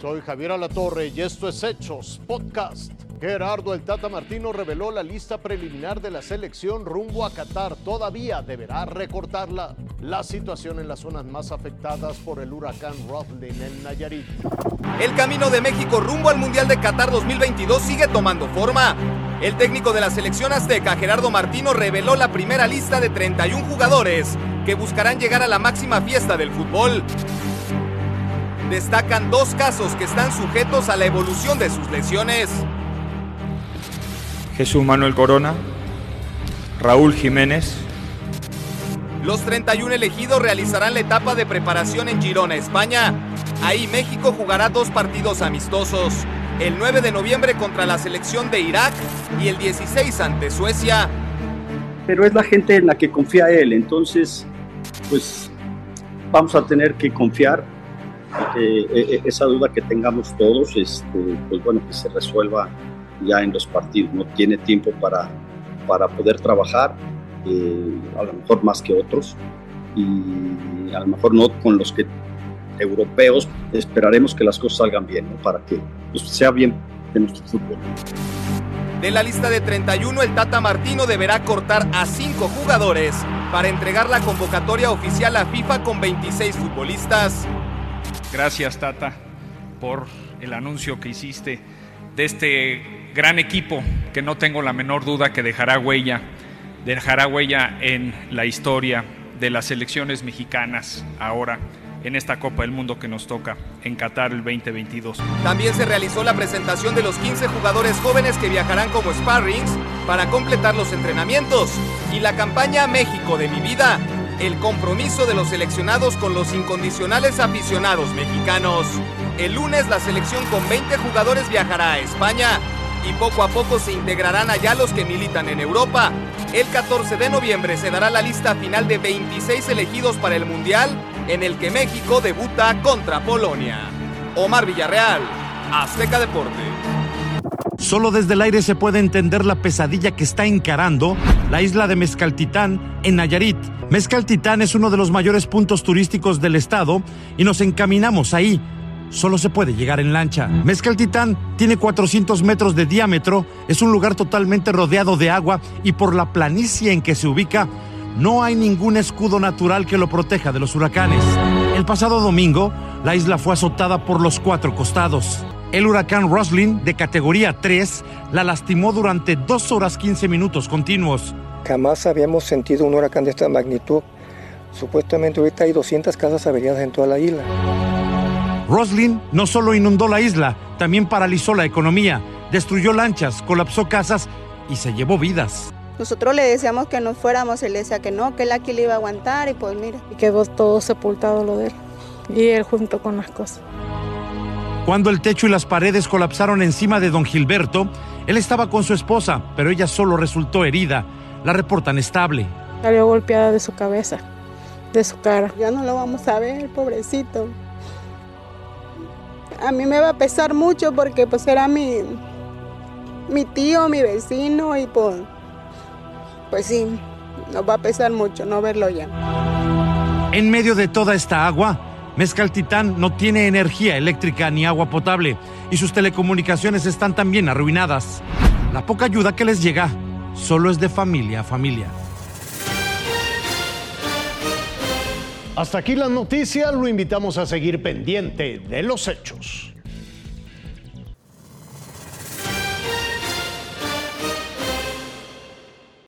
Soy Javier Alatorre y esto es Hechos Podcast. Gerardo el Tata Martino reveló la lista preliminar de la selección rumbo a Qatar. Todavía deberá recortarla. La situación en las zonas más afectadas por el huracán Roslin en Nayarit. El camino de México rumbo al Mundial de Qatar 2022 sigue tomando forma. El técnico de la selección azteca, Gerardo Martino, reveló la primera lista de 31 jugadores que buscarán llegar a la máxima fiesta del fútbol. Destacan dos casos que están sujetos a la evolución de sus lesiones. Jesús Manuel Corona, Raúl Jiménez. Los 31 elegidos realizarán la etapa de preparación en Girona, España. Ahí México jugará dos partidos amistosos, el 9 de noviembre contra la selección de Irak y el 16 ante Suecia. Pero es la gente en la que confía él, entonces pues vamos a tener que confiar eh, eh, esa duda que tengamos todos, este, pues bueno, que se resuelva ya en los partidos, no tiene tiempo para, para poder trabajar, eh, a lo mejor más que otros, y a lo mejor no con los que europeos, esperaremos que las cosas salgan bien, para que pues, sea bien de nuestro fútbol. De la lista de 31, el Tata Martino deberá cortar a 5 jugadores para entregar la convocatoria oficial a FIFA con 26 futbolistas. Gracias, Tata, por el anuncio que hiciste de este gran equipo que no tengo la menor duda que dejará huella, dejará huella en la historia de las selecciones mexicanas ahora en esta Copa del Mundo que nos toca en Qatar el 2022. También se realizó la presentación de los 15 jugadores jóvenes que viajarán como sparrings para completar los entrenamientos y la campaña México de mi vida, el compromiso de los seleccionados con los incondicionales aficionados mexicanos. El lunes la selección con 20 jugadores viajará a España y poco a poco se integrarán allá los que militan en Europa. El 14 de noviembre se dará la lista final de 26 elegidos para el Mundial en el que México debuta contra Polonia. Omar Villarreal, Azteca Deporte. Solo desde el aire se puede entender la pesadilla que está encarando la isla de Mezcaltitán en Nayarit. Mezcaltitán es uno de los mayores puntos turísticos del estado y nos encaminamos ahí solo se puede llegar en lancha. Mezcaltitán tiene 400 metros de diámetro, es un lugar totalmente rodeado de agua y por la planicie en que se ubica, no hay ningún escudo natural que lo proteja de los huracanes. El pasado domingo, la isla fue azotada por los cuatro costados. El huracán Roslin, de categoría 3, la lastimó durante 2 horas 15 minutos continuos. Jamás habíamos sentido un huracán de esta magnitud. Supuestamente ahorita hay 200 casas averiadas en toda la isla. Roslin no solo inundó la isla, también paralizó la economía, destruyó lanchas, colapsó casas y se llevó vidas. Nosotros le decíamos que nos fuéramos, él decía que no, que él aquí le iba a aguantar y pues mira. Y quedó todo sepultado lo de él. Y él junto con las cosas. Cuando el techo y las paredes colapsaron encima de don Gilberto, él estaba con su esposa, pero ella solo resultó herida. La reportan estable. Salió golpeada de su cabeza, de su cara. Ya no lo vamos a ver, pobrecito a mí me va a pesar mucho porque pues era mi, mi tío, mi vecino y pues, pues sí, nos va a pesar mucho no verlo ya. En medio de toda esta agua, Mezcaltitán no tiene energía eléctrica ni agua potable y sus telecomunicaciones están también arruinadas. La poca ayuda que les llega solo es de familia a familia. Hasta aquí la noticia, lo invitamos a seguir pendiente de los hechos.